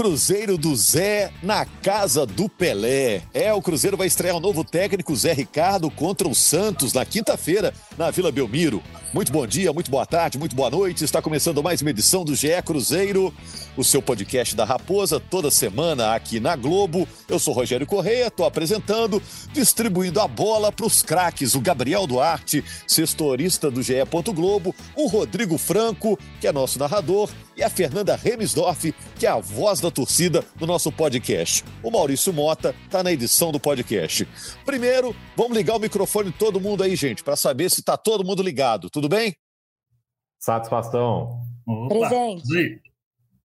Cruzeiro do Zé na casa do Pelé. É, o Cruzeiro vai estrear o novo técnico Zé Ricardo contra o Santos na quinta-feira na Vila Belmiro. Muito bom dia, muito boa tarde, muito boa noite. Está começando mais uma edição do GE Cruzeiro, o seu podcast da Raposa, toda semana aqui na Globo. Eu sou Rogério Correia, estou apresentando, distribuindo a bola para os craques, o Gabriel Duarte, sextorista do GE. Globo, o Rodrigo Franco, que é nosso narrador, e a Fernanda Remisdorf, que é a voz da torcida do nosso podcast. O Maurício Mota está na edição do podcast. Primeiro, vamos ligar o microfone de todo mundo aí, gente, para saber se está todo mundo ligado. Tudo bem? Satisfação. Presente.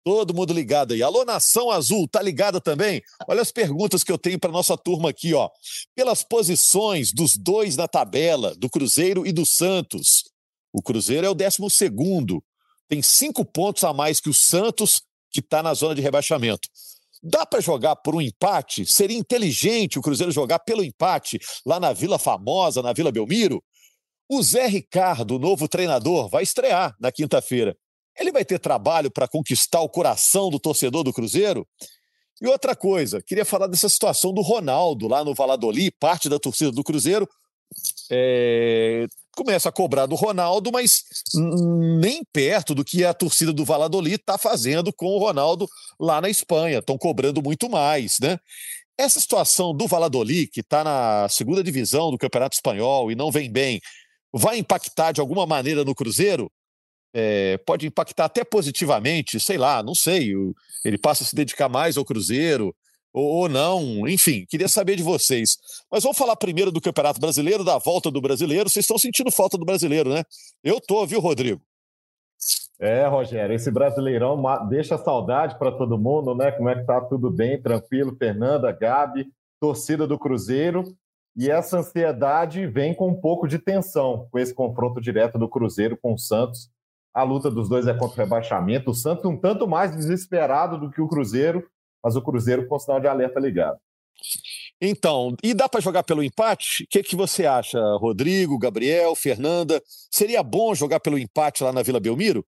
Todo mundo ligado aí. Alô, Nação Azul, tá ligada também? Olha as perguntas que eu tenho para nossa turma aqui, ó. Pelas posições dos dois na tabela, do Cruzeiro e do Santos. O Cruzeiro é o 12 segundo tem cinco pontos a mais que o Santos, que está na zona de rebaixamento. Dá para jogar por um empate? Seria inteligente o Cruzeiro jogar pelo empate lá na Vila Famosa, na Vila Belmiro? O Zé Ricardo, novo treinador, vai estrear na quinta-feira. Ele vai ter trabalho para conquistar o coração do torcedor do Cruzeiro? E outra coisa, queria falar dessa situação do Ronaldo lá no Valladolid, parte da torcida do Cruzeiro. É, começa a cobrar do Ronaldo, mas nem perto do que a torcida do Valladolid está fazendo com o Ronaldo lá na Espanha. Estão cobrando muito mais, né? Essa situação do Valladolid, que está na segunda divisão do Campeonato Espanhol e não vem bem, vai impactar de alguma maneira no Cruzeiro? É, pode impactar até positivamente, sei lá, não sei. Ele passa a se dedicar mais ao Cruzeiro, ou, não, enfim, queria saber de vocês. Mas vamos falar primeiro do Campeonato Brasileiro, da volta do brasileiro. Vocês estão sentindo falta do brasileiro, né? Eu tô, viu, Rodrigo? É, Rogério, esse brasileirão deixa saudade para todo mundo, né? Como é que tá tudo bem, tranquilo, Fernanda, Gabi, torcida do Cruzeiro. E essa ansiedade vem com um pouco de tensão com esse confronto direto do Cruzeiro com o Santos. A luta dos dois é contra o rebaixamento. O Santos um tanto mais desesperado do que o Cruzeiro, mas o Cruzeiro com sinal de alerta ligado. Então, e dá para jogar pelo empate? O que, que você acha, Rodrigo, Gabriel, Fernanda? Seria bom jogar pelo empate lá na Vila Belmiro?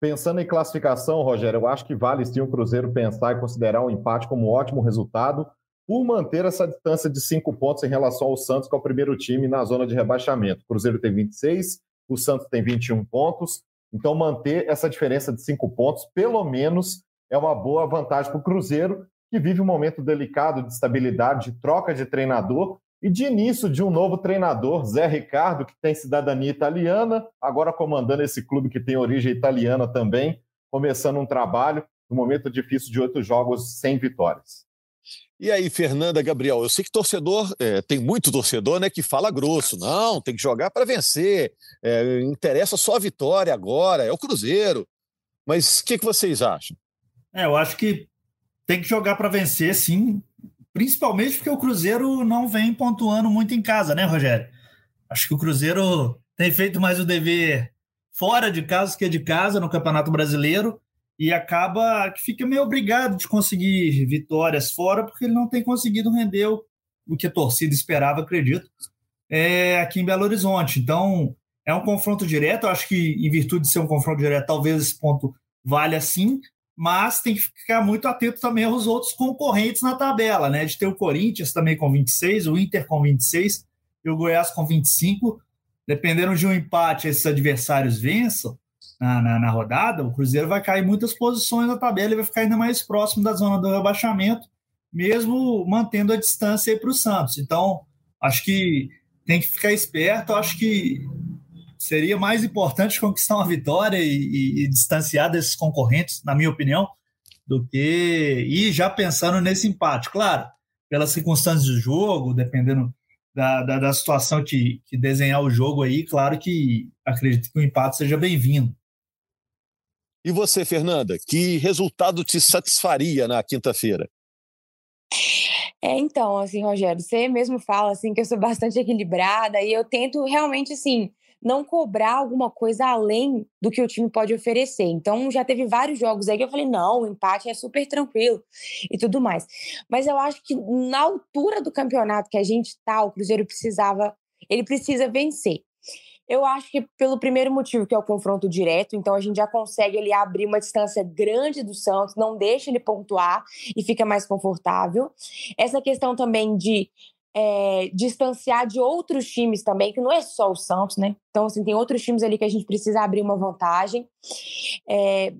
Pensando em classificação, Rogério, eu acho que vale sim o Cruzeiro pensar e considerar o um empate como um ótimo resultado por manter essa distância de cinco pontos em relação ao Santos, que é o primeiro time na zona de rebaixamento. O Cruzeiro tem 26, o Santos tem 21 pontos. Então, manter essa diferença de cinco pontos, pelo menos, é uma boa vantagem para o Cruzeiro, que vive um momento delicado de estabilidade, de troca de treinador e de início de um novo treinador, Zé Ricardo, que tem cidadania italiana, agora comandando esse clube que tem origem italiana também, começando um trabalho no momento difícil de oito jogos sem vitórias. E aí, Fernanda, Gabriel, eu sei que torcedor, é, tem muito torcedor né, que fala grosso, não, tem que jogar para vencer, é, interessa só a vitória agora, é o Cruzeiro. Mas o que, que vocês acham? É, eu acho que tem que jogar para vencer, sim. Principalmente porque o Cruzeiro não vem pontuando muito em casa, né, Rogério? Acho que o Cruzeiro tem feito mais o dever fora de casa que de casa no Campeonato Brasileiro e acaba que fica meio obrigado de conseguir vitórias fora porque ele não tem conseguido render o, o que a torcida esperava, acredito, é, aqui em Belo Horizonte. Então, é um confronto direto. Eu acho que, em virtude de ser um confronto direto, talvez esse ponto valha sim, mas tem que ficar muito atento também aos outros concorrentes na tabela, né? De ter o Corinthians também com 26, o Inter com 26 e o Goiás com 25. Dependendo de um empate, esses adversários vençam na, na, na rodada, o Cruzeiro vai cair muitas posições na tabela e vai ficar ainda mais próximo da zona do rebaixamento, mesmo mantendo a distância para o Santos. Então, acho que tem que ficar esperto. Acho que seria mais importante conquistar uma vitória e, e, e, distanciar desses concorrentes, na minha opinião, do que ir já pensando nesse empate. Claro, pelas circunstâncias do jogo, dependendo da, da, da situação que, que, desenhar o jogo aí, claro que acredito que o empate seja bem-vindo. E você, Fernanda, que resultado te satisfaria na quinta-feira? É, então, assim, Rogério, você mesmo fala assim que eu sou bastante equilibrada e eu tento realmente assim não cobrar alguma coisa além do que o time pode oferecer. Então, já teve vários jogos aí que eu falei: não, o empate é super tranquilo e tudo mais. Mas eu acho que na altura do campeonato que a gente tá, o Cruzeiro precisava, ele precisa vencer. Eu acho que pelo primeiro motivo, que é o confronto direto, então a gente já consegue ele abrir uma distância grande do Santos, não deixa ele pontuar e fica mais confortável. Essa questão também de é, distanciar de outros times também, que não é só o Santos, né? Então, assim, tem outros times ali que a gente precisa abrir uma vantagem. É,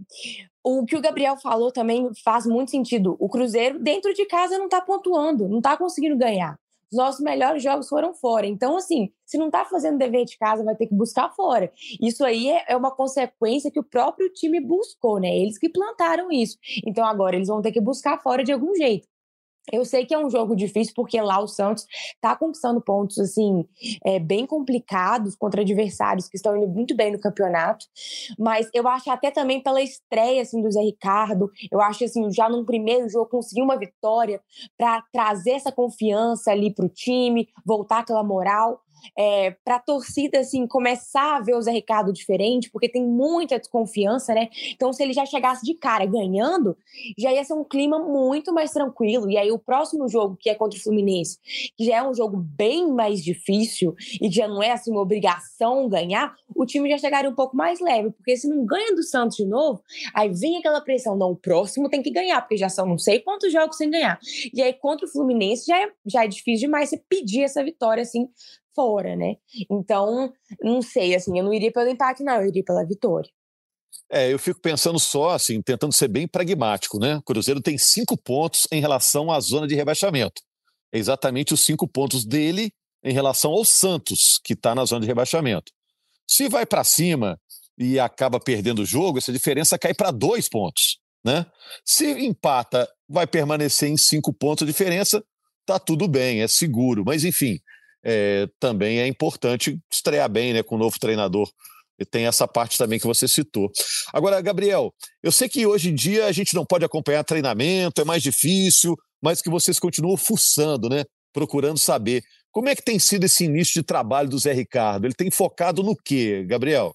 o que o Gabriel falou também faz muito sentido. O Cruzeiro, dentro de casa, não tá pontuando, não tá conseguindo ganhar. Os nossos melhores jogos foram fora. Então, assim, se não está fazendo dever de casa, vai ter que buscar fora. Isso aí é, é uma consequência que o próprio time buscou, né? Eles que plantaram isso. Então, agora eles vão ter que buscar fora de algum jeito. Eu sei que é um jogo difícil porque lá o Santos está conquistando pontos assim é, bem complicados contra adversários que estão indo muito bem no campeonato, mas eu acho até também pela estreia assim do Zé Ricardo, eu acho assim já no primeiro jogo conseguir uma vitória para trazer essa confiança ali para o time, voltar aquela moral é, para a torcida assim começar a ver o Zé Ricardo diferente, porque tem muita desconfiança, né? Então, se ele já chegasse de cara ganhando, já ia ser um clima muito mais tranquilo. E aí, o próximo jogo, que é contra o Fluminense, que já é um jogo bem mais difícil e já não é assim uma obrigação ganhar, o time já chegaria um pouco mais leve, porque se não ganha do Santos de novo, aí vem aquela pressão, não, o próximo tem que ganhar, porque já são não sei quantos jogos sem ganhar. E aí, contra o Fluminense, já é, já é difícil demais você pedir essa vitória assim fora, né? Então, não sei, assim, eu não iria pelo empate, não, eu iria pela vitória. É, eu fico pensando só, assim, tentando ser bem pragmático, né? O Cruzeiro tem cinco pontos em relação à zona de rebaixamento. É exatamente os cinco pontos dele em relação ao Santos, que está na zona de rebaixamento. Se vai para cima e acaba perdendo o jogo, essa diferença cai para dois pontos, né? Se empata, vai permanecer em cinco pontos de diferença, tá tudo bem, é seguro. Mas enfim, é, também é importante estrear bem né, com o novo treinador. E tem essa parte também que você citou. Agora, Gabriel, eu sei que hoje em dia a gente não pode acompanhar treinamento, é mais difícil, mas que vocês continuam fuçando, né? Procurando saber. Como é que tem sido esse início de trabalho do Zé Ricardo? Ele tem focado no quê, Gabriel?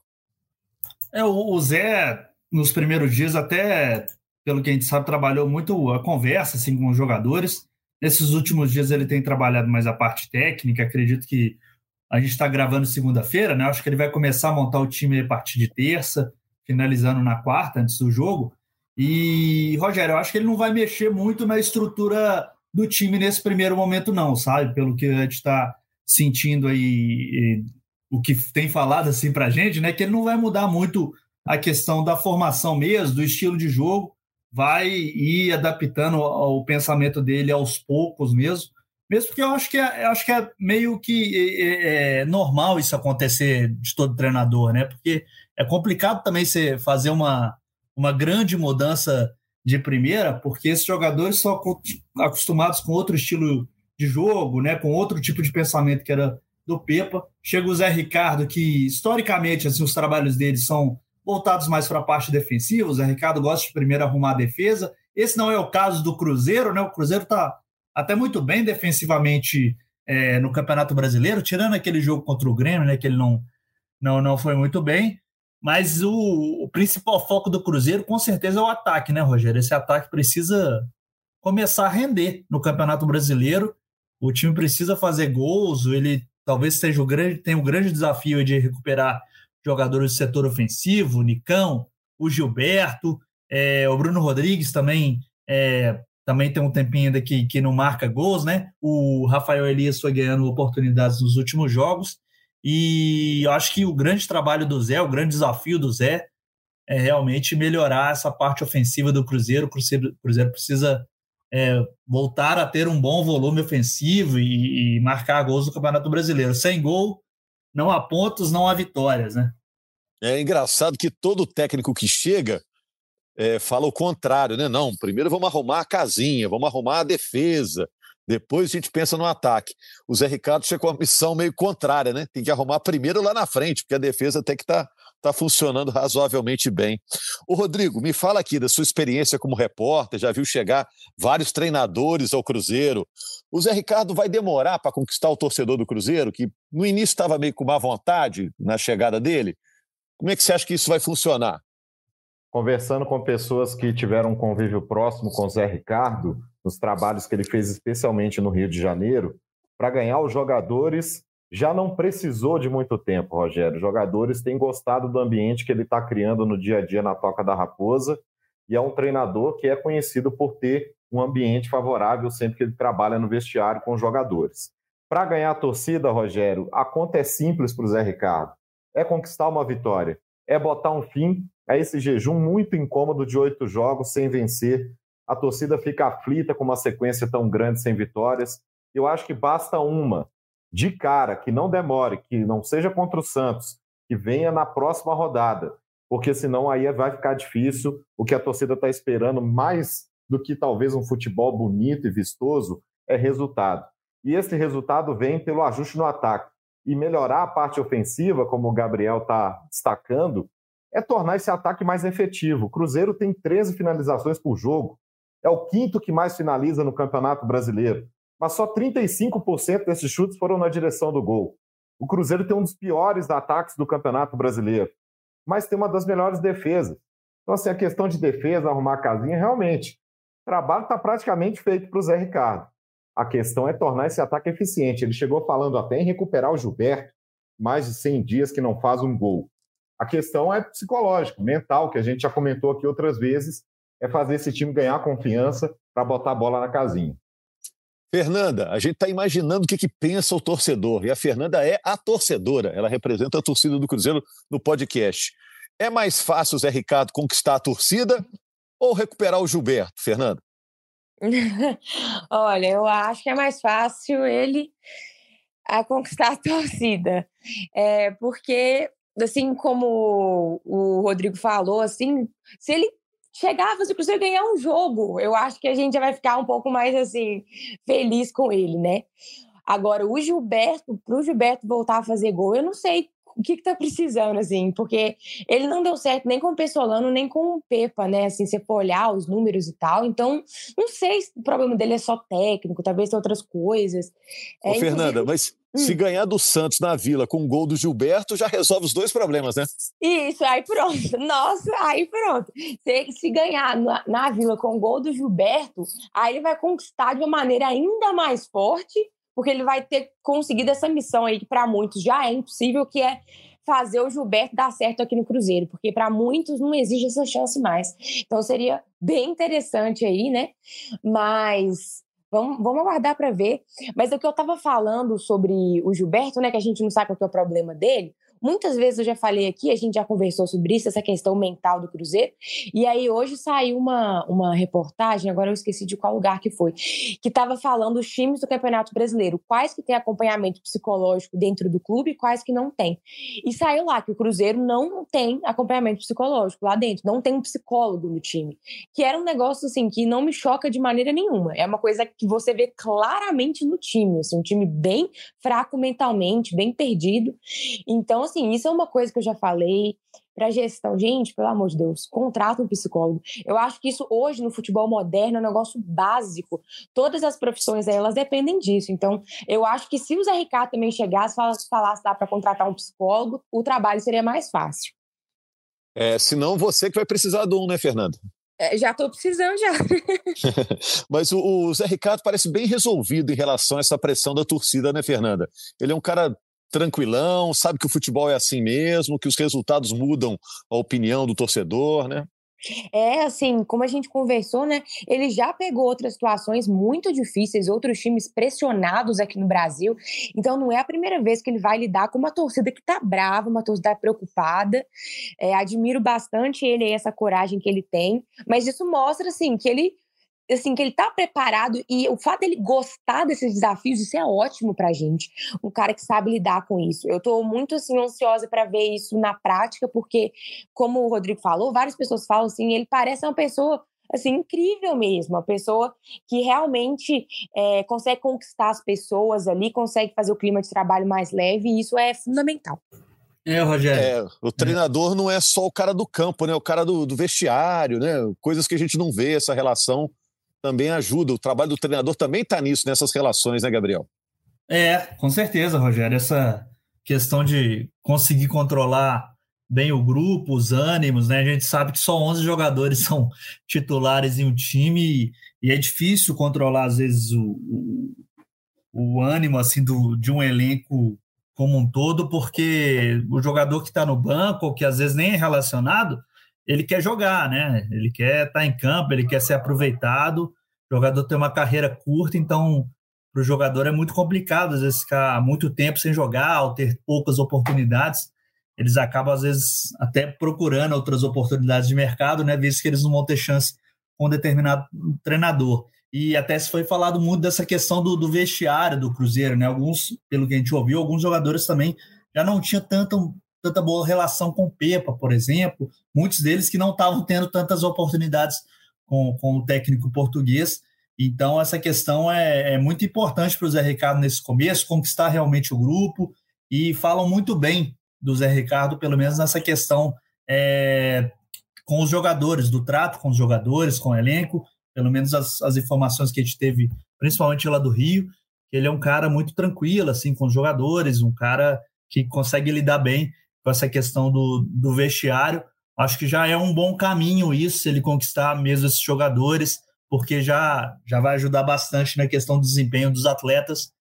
É, o Zé, nos primeiros dias, até pelo que a gente sabe, trabalhou muito a conversa assim, com os jogadores. Nesses últimos dias ele tem trabalhado mais a parte técnica, acredito que a gente está gravando segunda-feira, né? Acho que ele vai começar a montar o time a partir de terça, finalizando na quarta, antes do jogo. E, Rogério, eu acho que ele não vai mexer muito na estrutura do time nesse primeiro momento, não, sabe? Pelo que a gente está sentindo aí, o que tem falado assim para a gente, né? Que ele não vai mudar muito a questão da formação mesmo, do estilo de jogo vai ir adaptando o pensamento dele aos poucos mesmo. Mesmo porque eu acho que é, acho que é meio que é, é normal isso acontecer de todo treinador, né? Porque é complicado também você fazer uma, uma grande mudança de primeira, porque esses jogadores são acostumados com outro estilo de jogo, né? Com outro tipo de pensamento que era do Pepa. Chega o Zé Ricardo, que historicamente assim, os trabalhos dele são voltados mais para a parte defensiva. O Zé Ricardo gosta de primeiro arrumar a defesa. Esse não é o caso do Cruzeiro, né? O Cruzeiro está até muito bem defensivamente é, no Campeonato Brasileiro, tirando aquele jogo contra o Grêmio, né? Que ele não, não, não foi muito bem. Mas o, o principal foco do Cruzeiro, com certeza, é o ataque, né, Rogério? Esse ataque precisa começar a render no Campeonato Brasileiro. O time precisa fazer gols, ele talvez seja o grande, tenha um grande desafio de recuperar jogadores do setor ofensivo, o Nicão, o Gilberto, é, o Bruno Rodrigues também é, também tem um tempinho ainda que, que não marca gols, né? O Rafael Elias foi ganhando oportunidades nos últimos jogos. E eu acho que o grande trabalho do Zé, o grande desafio do Zé, é realmente melhorar essa parte ofensiva do Cruzeiro. O Cruzeiro, Cruzeiro precisa é, voltar a ter um bom volume ofensivo e, e marcar gols no Campeonato Brasileiro. Sem gol, não há pontos, não há vitórias, né? É engraçado que todo técnico que chega é, fala o contrário, né? Não, primeiro vamos arrumar a casinha, vamos arrumar a defesa, depois a gente pensa no ataque. O Zé Ricardo chegou com uma missão meio contrária, né? Tem que arrumar primeiro lá na frente, porque a defesa tem que estar tá, está funcionando razoavelmente bem. O Rodrigo, me fala aqui da sua experiência como repórter, já viu chegar vários treinadores ao Cruzeiro. O Zé Ricardo vai demorar para conquistar o torcedor do Cruzeiro, que no início estava meio com má vontade na chegada dele? Como é que você acha que isso vai funcionar? Conversando com pessoas que tiveram um convívio próximo com o Zé Ricardo, nos trabalhos que ele fez especialmente no Rio de Janeiro, para ganhar os jogadores já não precisou de muito tempo, Rogério. Os jogadores têm gostado do ambiente que ele está criando no dia a dia na Toca da Raposa e é um treinador que é conhecido por ter um ambiente favorável sempre que ele trabalha no vestiário com os jogadores. Para ganhar a torcida, Rogério, a conta é simples para o Zé Ricardo. É conquistar uma vitória, é botar um fim a esse jejum muito incômodo de oito jogos sem vencer. A torcida fica aflita com uma sequência tão grande sem vitórias. Eu acho que basta uma, de cara, que não demore, que não seja contra o Santos, que venha na próxima rodada, porque senão aí vai ficar difícil. O que a torcida está esperando, mais do que talvez um futebol bonito e vistoso, é resultado. E esse resultado vem pelo ajuste no ataque. E melhorar a parte ofensiva, como o Gabriel está destacando, é tornar esse ataque mais efetivo. O Cruzeiro tem 13 finalizações por jogo, é o quinto que mais finaliza no Campeonato Brasileiro mas só 35% desses chutes foram na direção do gol. O Cruzeiro tem um dos piores ataques do Campeonato Brasileiro, mas tem uma das melhores defesas. Então, assim, a questão de defesa, arrumar a casinha, realmente, o trabalho está praticamente feito para o Zé Ricardo. A questão é tornar esse ataque eficiente. Ele chegou falando até em recuperar o Gilberto, mais de 100 dias que não faz um gol. A questão é psicológica, mental, que a gente já comentou aqui outras vezes, é fazer esse time ganhar confiança para botar a bola na casinha. Fernanda, a gente está imaginando o que, que pensa o torcedor, e a Fernanda é a torcedora, ela representa a torcida do Cruzeiro no podcast. É mais fácil Zé Ricardo conquistar a torcida ou recuperar o Gilberto, Fernanda? Olha, eu acho que é mais fácil ele a conquistar a torcida, é, porque assim como o Rodrigo falou, assim, se ele chegar, fazer o Cruzeiro ganhar um jogo. Eu acho que a gente já vai ficar um pouco mais assim, feliz com ele, né? Agora, o Gilberto, para o Gilberto voltar a fazer gol, eu não sei o que, que tá precisando, assim, porque ele não deu certo nem com o Pessolano, nem com o Pepa, né? Assim, você for olhar os números e tal. Então, não sei se o problema dele é só técnico, talvez tem outras coisas. Ô, é, Fernanda, mas se hum. ganhar do Santos na Vila com o um gol do Gilberto, já resolve os dois problemas, né? Isso, aí pronto. Nossa, aí pronto. Se, se ganhar na, na Vila com o gol do Gilberto, aí ele vai conquistar de uma maneira ainda mais forte, porque ele vai ter conseguido essa missão aí que para muitos já é impossível, que é fazer o Gilberto dar certo aqui no Cruzeiro, porque para muitos não existe essa chance mais. Então seria bem interessante aí, né? Mas Vamos, vamos aguardar para ver. Mas o que eu estava falando sobre o Gilberto, né? Que a gente não sabe qual é o problema dele. Muitas vezes eu já falei aqui, a gente já conversou sobre isso, essa questão mental do Cruzeiro. E aí hoje saiu uma, uma reportagem, agora eu esqueci de qual lugar que foi, que estava falando os times do Campeonato Brasileiro, quais que tem acompanhamento psicológico dentro do clube e quais que não tem. E saiu lá que o Cruzeiro não tem acompanhamento psicológico lá dentro, não tem um psicólogo no time. Que era um negócio assim que não me choca de maneira nenhuma. É uma coisa que você vê claramente no time, assim, um time bem fraco mentalmente, bem perdido. Então, assim, isso é uma coisa que eu já falei para gestão. Gente, pelo amor de Deus, contrata um psicólogo. Eu acho que isso hoje no futebol moderno é um negócio básico. Todas as profissões elas dependem disso. Então, eu acho que se o Zé Ricardo também chegasse e falasse dá para contratar um psicólogo, o trabalho seria mais fácil. É, senão você que vai precisar de um, né, Fernando? É, já estou precisando já. Mas o, o, Zé Ricardo parece bem resolvido em relação a essa pressão da torcida, né, Fernanda? Ele é um cara tranquilão, sabe que o futebol é assim mesmo, que os resultados mudam a opinião do torcedor, né? É, assim, como a gente conversou, né? Ele já pegou outras situações muito difíceis, outros times pressionados aqui no Brasil. Então, não é a primeira vez que ele vai lidar com uma torcida que tá brava, uma torcida preocupada. É, admiro bastante ele e essa coragem que ele tem. Mas isso mostra, assim, que ele assim, que ele tá preparado e o fato dele gostar desses desafios, isso é ótimo pra gente. Um cara que sabe lidar com isso. Eu tô muito, assim, ansiosa para ver isso na prática, porque, como o Rodrigo falou, várias pessoas falam assim, ele parece uma pessoa assim, incrível mesmo, uma pessoa que realmente é, consegue conquistar as pessoas ali, consegue fazer o clima de trabalho mais leve, e isso é fundamental. É, Rogério. É, o treinador é. não é só o cara do campo, né? O cara do, do, vestiário, né? Coisas que a gente não vê, essa relação também ajuda. O trabalho do treinador também está nisso, nessas relações, né, Gabriel? É, com certeza, Rogério. Essa questão de conseguir controlar bem o grupo, os ânimos, né? A gente sabe que só 11 jogadores são titulares em um time e, é difícil controlar, às vezes, o, o, o ânimo assim do, de um elenco como um todo, porque o jogador que está no banco, ou que às vezes nem é relacionado, ele quer jogar, né? Ele quer estar tá em campo, ele quer ser aproveitado. O jogador tem uma carreira curta, então para o jogador é muito complicado, às vezes, ficar muito tempo sem jogar ou ter poucas oportunidades. Eles acabam, às vezes, até procurando outras oportunidades de mercado, né? Visto que eles não vão ter chance com um determinado treinador. E até se foi falado muito dessa questão do, do vestiário do Cruzeiro, né? Alguns, pelo que a gente ouviu, alguns jogadores também já não tinham tanta, tanta boa relação com o Pepa, por exemplo. Muitos deles que não estavam tendo tantas oportunidades com, com o técnico português. Então, essa questão é, é muito importante para o Zé Ricardo nesse começo, conquistar realmente o grupo, e falam muito bem do Zé Ricardo, pelo menos nessa questão é, com os jogadores, do trato com os jogadores, com o elenco, pelo menos as, as informações que a gente teve, principalmente lá do Rio, ele é um cara muito tranquilo, assim, com os jogadores, um cara que consegue lidar bem com essa questão do, do vestiário. Acho que já é um bom caminho isso, ele conquistar mesmo esses jogadores, porque já, já vai ajudar bastante na questão do desempenho dos atletas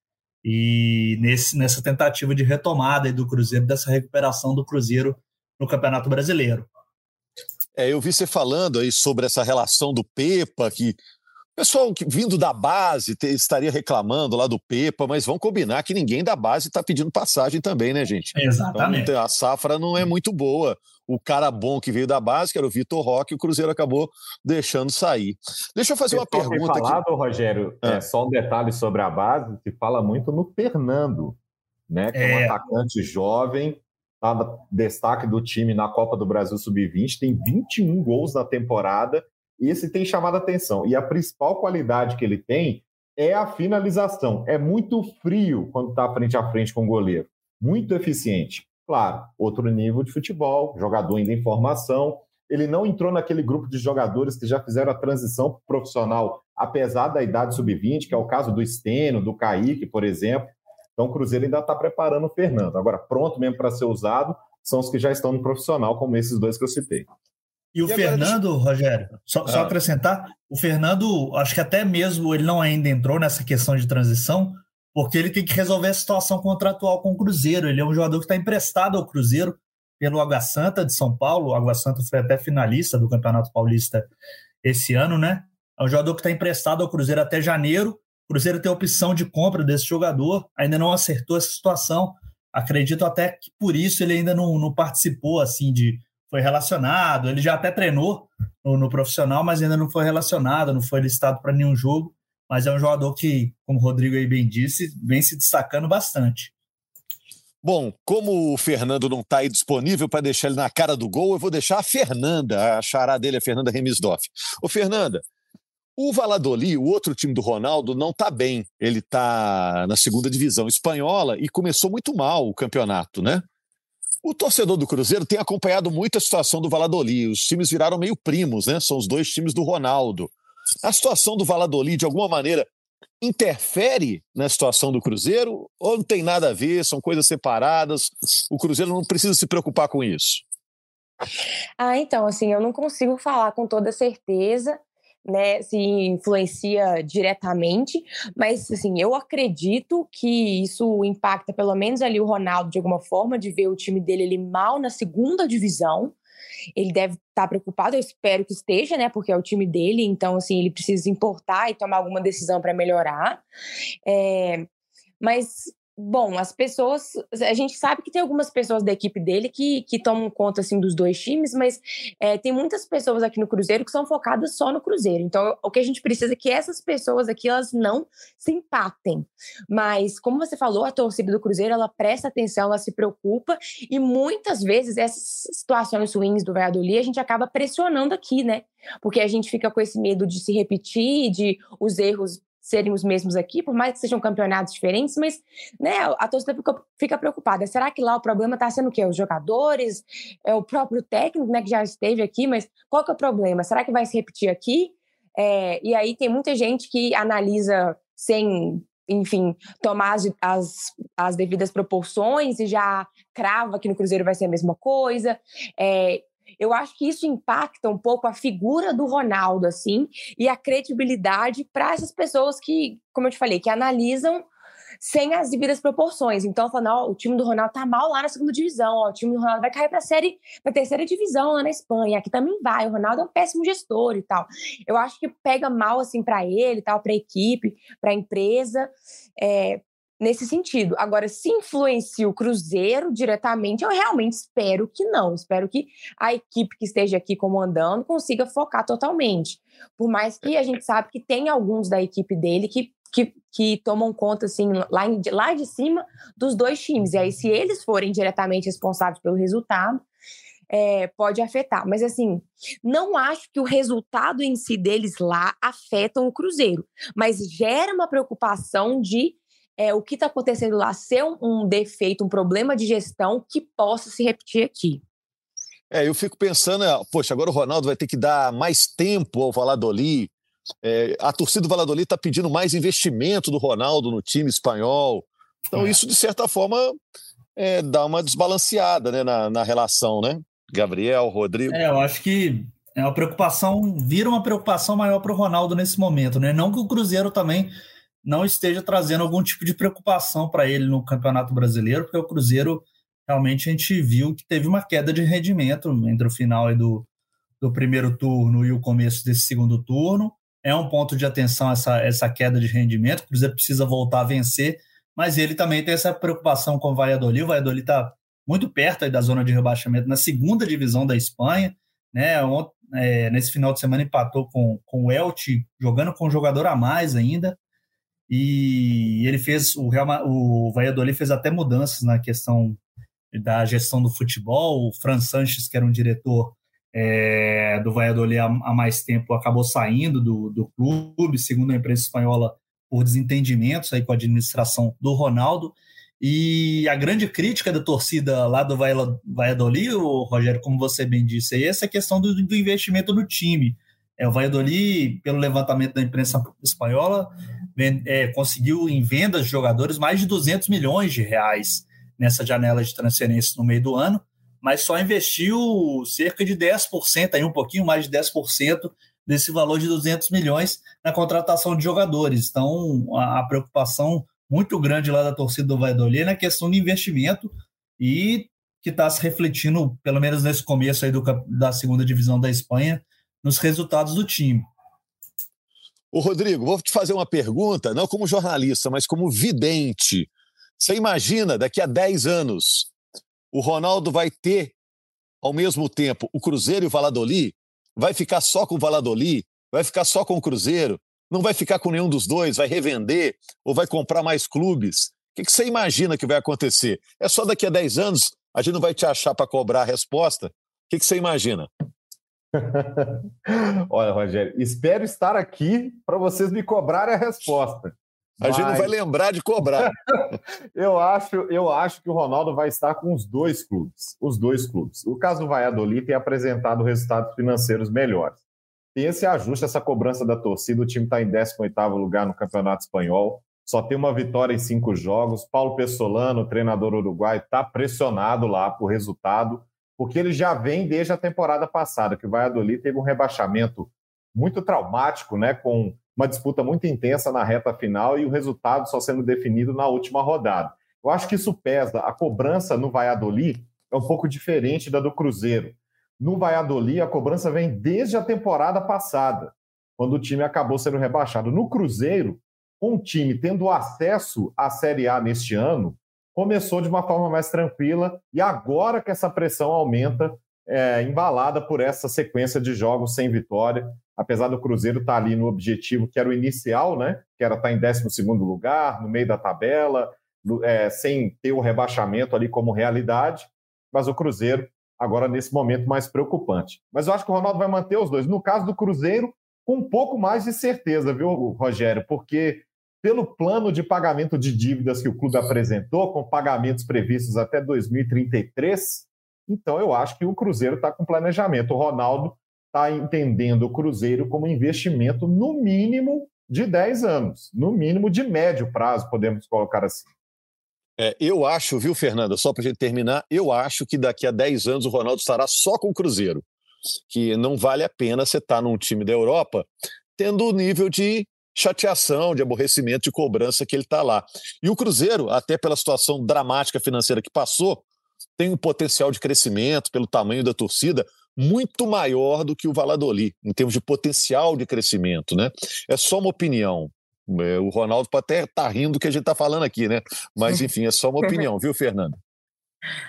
e nesse, nessa tentativa de retomada do Cruzeiro, dessa recuperação do Cruzeiro no Campeonato Brasileiro. É, eu vi você falando aí sobre essa relação do Pepa, que pessoal que, vindo da base te, estaria reclamando lá do Pepa, mas vão combinar que ninguém da base está pedindo passagem também, né, gente? Exatamente. Então, a safra não é muito boa. O cara bom que veio da base, que era o Vitor Roque, o Cruzeiro acabou deixando sair. Deixa eu fazer uma pergunta falado, aqui. Rogério, é. é. só um detalhe sobre a base, se fala muito no Fernando, né? Que é, é um atacante jovem, tá destaque do time na Copa do Brasil Sub-20, tem 21 gols na temporada esse tem chamado a atenção. E a principal qualidade que ele tem é a finalização. É muito frio quando está frente a frente com o goleiro. Muito eficiente. Claro, outro nível de futebol, jogador ainda em formação. Ele não entrou naquele grupo de jogadores que já fizeram a transição profissional, apesar da idade sub-20, que é o caso do Steno, do Kaique, por exemplo. Então o Cruzeiro ainda está preparando o Fernando. Agora, pronto mesmo para ser usado, são os que já estão no profissional, como esses dois que eu citei. E o e Fernando, agora... Rogério, só, ah. só, acrescentar, o Fernando, acho que até mesmo ele não ainda entrou nessa questão de transição, porque ele tem que resolver a situação contratual com o Cruzeiro. Ele é um jogador que está emprestado ao Cruzeiro pelo Água Santa de São Paulo. O Água Santa foi até finalista do Campeonato Paulista esse ano, né? É um jogador que está emprestado ao Cruzeiro até janeiro. O Cruzeiro tem opção de compra desse jogador, ainda não acertou essa situação. Acredito até que por isso ele ainda não, não participou assim de foi relacionado, ele já até treinou no, no, profissional, mas ainda não foi relacionado, não foi listado para nenhum jogo. Mas é um jogador que, como o Rodrigo aí bem disse, vem se destacando bastante. Bom, como o Fernando não está aí disponível para deixar ele na cara do gol, eu vou deixar a Fernanda, a chará dele é a Fernanda Remisdorf. Ô, Fernanda, o Valladolid, o outro time do Ronaldo, não está bem. Ele está na segunda divisão espanhola e começou muito mal o campeonato, né? O torcedor do Cruzeiro tem acompanhado muito a situação do Valladolid. Os times viraram meio primos, né? São os dois times do Ronaldo. A situação do Valladolid, de alguma maneira, interfere na situação do Cruzeiro ou não tem nada a ver? São coisas separadas? O Cruzeiro não precisa se preocupar com isso? Ah, então, assim, eu não consigo falar com toda certeza, né, se influencia diretamente, mas assim, eu acredito que isso impacta pelo menos ali o Ronaldo de alguma forma, de ver o time dele ele mal na segunda divisão. Ele deve estar tá preocupado, eu espero que esteja, né? Porque é o time dele, então assim, ele precisa importar e tomar alguma decisão para melhorar. É, mas Bom, as pessoas. A gente sabe que tem algumas pessoas da equipe dele que, que tomam conta assim, dos dois times, mas é, tem muitas pessoas aqui no Cruzeiro que são focadas só no Cruzeiro. Então, o que a gente precisa é que essas pessoas aqui elas não se empatem. Mas, como você falou, a torcida do Cruzeiro ela presta atenção, ela se preocupa, e muitas vezes essas situações ruins do Valladolid a gente acaba pressionando aqui, né? Porque a gente fica com esse medo de se repetir, de os erros serem os mesmos aqui, por mais que sejam campeonatos diferentes, mas né, a torcida fica, fica preocupada. Será que lá o problema está sendo o quê? Os jogadores? É o próprio técnico, né, que já esteve aqui, mas qual que é o problema? Será que vai se repetir aqui? É, e aí tem muita gente que analisa sem enfim, tomar as, as, as, devidas proporções e já crava que no Cruzeiro vai ser a mesma coisa. É, eu acho que isso impacta um pouco a figura do Ronaldo, assim, e a credibilidade para essas pessoas que, como eu te falei, que analisam sem as devidas proporções. Então, falando, o time do Ronaldo tá mal lá na segunda divisão, ó, o time do Ronaldo vai cair para a série, terceira divisão lá na Espanha, aqui também vai. O Ronaldo é um péssimo gestor e tal. Eu acho que pega mal assim para ele, tal, para a equipe, para a empresa. É, nesse sentido. Agora, se influencia o Cruzeiro diretamente, eu realmente espero que não. Espero que a equipe que esteja aqui comandando consiga focar totalmente. Por mais que a gente sabe que tem alguns da equipe dele que, que, que tomam conta, assim, lá, em, lá de cima dos dois times. E aí, se eles forem diretamente responsáveis pelo resultado, é, pode afetar. Mas, assim, não acho que o resultado em si deles lá afetam o Cruzeiro. Mas gera uma preocupação de é, o que está acontecendo lá ser um, um, defeito, um problema de gestão que possa se repetir aqui. É, eu fico pensando, é, poxa, agora o Ronaldo vai ter que dar mais tempo ao Valladolid. É, a torcida do Valladolid está pedindo mais investimento do Ronaldo no time espanhol. Então, é. isso, de certa forma, é, dá uma desbalanceada né, na, na relação, né? Gabriel, Rodrigo. É, eu acho que é uma preocupação, vira uma preocupação maior para o Ronaldo nesse momento, né? Não que o Cruzeiro também não esteja trazendo algum tipo de preocupação para ele no Campeonato Brasileiro, porque o Cruzeiro realmente a gente viu que teve uma queda de rendimento entre o final do, do primeiro turno e o começo desse segundo turno. É um ponto de atenção essa, essa queda de rendimento. O Cruzeiro precisa voltar a vencer, mas ele também tem essa preocupação com o Valladolid. O Valladolid está muito perto da zona de rebaixamento na segunda divisão da Espanha. Né? É, nesse final de semana empatou com, com o Elche, jogando com um jogador a mais ainda e ele fez o Real, o Valladolid fez até mudanças na questão da gestão do futebol. O Fran Sanches, que era um diretor é, do Valladolid há, há, mais tempo, acabou saindo do, do clube, segundo a imprensa espanhola, por desentendimentos aí com a administração do Ronaldo. E a grande crítica da torcida lá do Valladolid, Rogério, como você bem disse, é essa questão do, do investimento no time. É, o Valladolid, pelo levantamento da imprensa espanhola, é, conseguiu em vendas de jogadores mais de 200 milhões de reais nessa janela de transferência no meio do ano, mas só investiu cerca de 10%, aí um pouquinho mais de 10% desse valor de 200 milhões na contratação de jogadores. Então, a, a preocupação muito grande lá da torcida do Valladolid é na questão de investimento e que está se refletindo, pelo menos nesse começo aí do, da segunda divisão da Espanha, nos resultados do time. O Rodrigo, vou te fazer uma pergunta, não como jornalista, mas como vidente. Você imagina, daqui a 10 anos, o Ronaldo vai ter, ao mesmo tempo, o Cruzeiro e o Valladolid? Vai ficar só com o Valladolid? Vai ficar só com o Cruzeiro? Não vai ficar com nenhum dos dois? Vai revender? Ou vai comprar mais clubes? O que você imagina que vai acontecer? É só daqui a 10 anos? A gente não vai te achar para cobrar a resposta? O que você imagina? Olha, Rogério, espero estar aqui para vocês me cobrarem a resposta. A Mas... gente não vai lembrar de cobrar. eu, acho, eu acho que o Ronaldo vai estar com os dois clubes. Os dois clubes. O caso do Valladolid tem apresentado resultados financeiros melhores. Tem esse ajuste, essa cobrança da torcida. O time está em 18 lugar no Campeonato Espanhol. Só tem uma vitória em cinco jogos. Paulo Pessolano, treinador uruguai, está pressionado lá por resultado porque ele já vem desde a temporada passada, que o Valladolid teve um rebaixamento muito traumático, né, com uma disputa muito intensa na reta final e o resultado só sendo definido na última rodada. Eu acho que isso pesa. A cobrança no Valladolid é um pouco diferente da do Cruzeiro. No Valladolid, a cobrança vem desde a temporada passada, quando o time acabou sendo rebaixado. No Cruzeiro, o time tendo acesso à Série A neste ano, começou de uma forma mais tranquila e agora que essa pressão aumenta, é, embalada por essa sequência de jogos sem vitória, apesar do Cruzeiro estar tá ali no objetivo que era o inicial, né? Que era estar tá em 12 lugar, no meio da tabela, é, sem ter o rebaixamento ali como realidade, mas o Cruzeiro agora nesse momento mais preocupante. Mas eu acho que o Ronaldo vai manter os dois. No caso do Cruzeiro, com um pouco mais de certeza, viu, Rogério? Porque pelo plano de pagamento de dívidas que o clube apresentou, com pagamentos previstos até 2033, então eu acho que o Cruzeiro está com planejamento. O Ronaldo está entendendo o Cruzeiro como investimento no mínimo de 10 anos, no mínimo de médio prazo, podemos colocar assim. É, eu acho, viu, Fernanda, só para gente terminar, eu acho que daqui a 10 anos o Ronaldo estará só com o Cruzeiro. Que não vale a pena você estar tá num time da Europa tendo o nível de chateação, de aborrecimento, de cobrança que ele está lá. E o Cruzeiro, até pela situação dramática financeira que passou, tem um potencial de crescimento pelo tamanho da torcida muito maior do que o Valladolid, em termos de potencial de crescimento, né? É só uma opinião. É, o Ronaldo pode até estar tá rindo do que a gente está falando aqui, né? Mas, enfim, é só uma opinião, viu, Fernanda?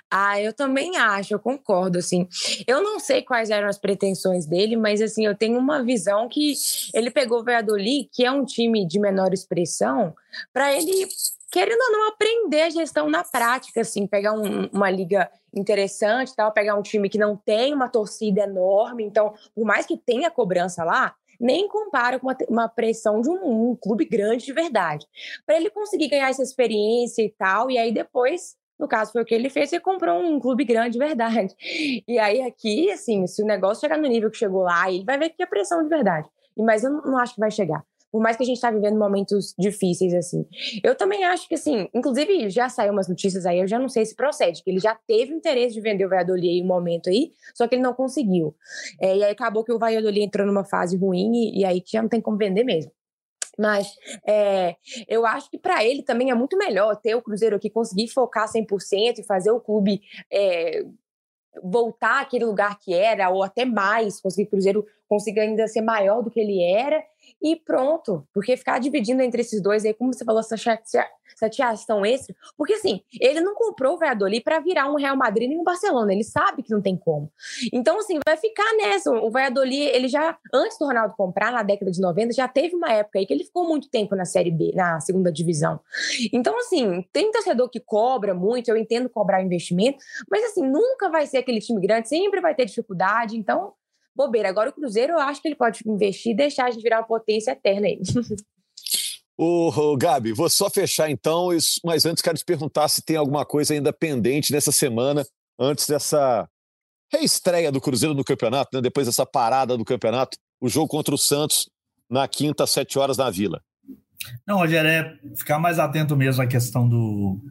Ah, eu também acho, eu concordo, assim. Eu não sei quais eram as pretensões dele, mas, assim, eu tenho uma visão que ele pegou o Valladolid, que é um time de menor expressão, para ele, querendo ou não, aprender a gestão na prática, assim, pegar um, uma liga interessante, tal, pegar um time que não tem uma torcida enorme, então, por mais que tenha cobrança lá, nem compara com uma, uma pressão de um, um, clube grande de verdade. Para ele conseguir ganhar essa experiência e tal, e aí depois, no caso foi o que ele fez, ele comprou um clube grande de verdade. E aí aqui, assim, se o negócio chegar no nível que chegou lá, ele vai ver que é pressão de verdade. Mas eu não, não acho que vai chegar por mais que a gente está vivendo momentos difíceis assim. Eu também acho que assim, inclusive já saiu umas notícias aí, eu já não sei se procede, que ele já teve interesse de vender o Valladolid em um momento aí, só que ele não conseguiu. É, e aí acabou que o Valladolid entrou numa fase ruim e, e aí já não tem como vender mesmo. Mas é, eu acho que para ele também é muito melhor ter o Cruzeiro aqui, conseguir focar 100% e fazer o clube é, voltar àquele lugar que era, ou até mais, conseguir o Cruzeiro consiga ainda ser maior do que ele era e pronto. Porque ficar dividindo entre esses dois aí, como você falou, essa chateação extra. Porque assim, ele não comprou o Valladolid para virar um Real Madrid nem um Barcelona. Ele sabe que não tem como. Então, assim, vai ficar nessa. O Valladolid, ele já, antes do Ronaldo comprar, na década de 90, já teve uma época aí que ele ficou muito tempo na Série B, na segunda divisão. Então, assim, tem torcedor que cobra muito, eu entendo cobrar investimento, mas assim, nunca vai ser aquele time grande, sempre vai ter dificuldade. Então, bobeira. Agora o Cruzeiro, eu acho que ele pode investir e deixar a gente virar uma potência eterna aí. Ô, Gabi, vou só fechar então, mas antes quero te perguntar se tem alguma coisa ainda pendente nessa semana, antes dessa reestreia do Cruzeiro no campeonato, né? depois dessa parada do campeonato, o jogo contra o Santos na quinta, às sete horas na Vila. Não, Rogério, é ficar mais atento mesmo à questão do,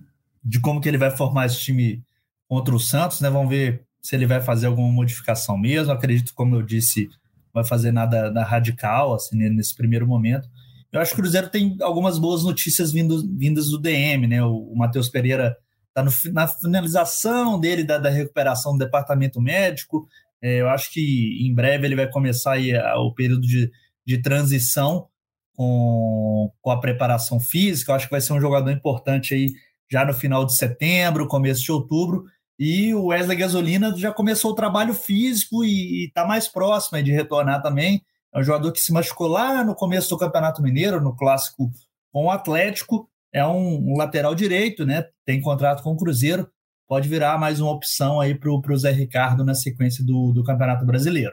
de como que ele vai formar esse time contra o Santos, né? Vamos ver se ele vai fazer alguma modificação mesmo. Acredito, como eu disse, vai fazer nada, nada radical assim, nesse primeiro momento. Eu acho que o Cruzeiro tem algumas boas notícias vindo, vindas do DM, né? O, o Matheus Pereira está na finalização dele da, da, recuperação do departamento médico. É, eu acho que em breve ele vai começar aí a, o período de, de transição com, com a preparação física. Eu acho que vai ser um jogador importante aí já no final de setembro, começo de outubro. E o Wesley Gasolina já começou o trabalho físico e está mais próximo de retornar também. É um jogador que se machucou lá no começo do Campeonato Mineiro, no clássico com o Atlético. É um, lateral direito, né? Tem contrato com o Cruzeiro. Pode virar mais uma opção aí para o Zé Ricardo na sequência do, do Campeonato Brasileiro.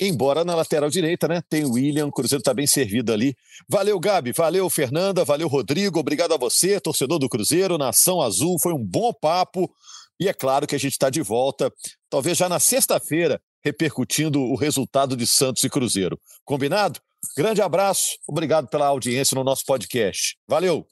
Embora na lateral direita, né? Tem o William, o Cruzeiro está bem servido ali. Valeu, Gabi, valeu, Fernanda, valeu, Rodrigo, obrigado a você, torcedor do Cruzeiro, Nação Azul, foi um bom papo. E é claro que a gente está de volta, talvez já na sexta-feira, repercutindo o resultado de Santos e Cruzeiro. Combinado? Grande abraço, obrigado pela audiência no nosso podcast. Valeu!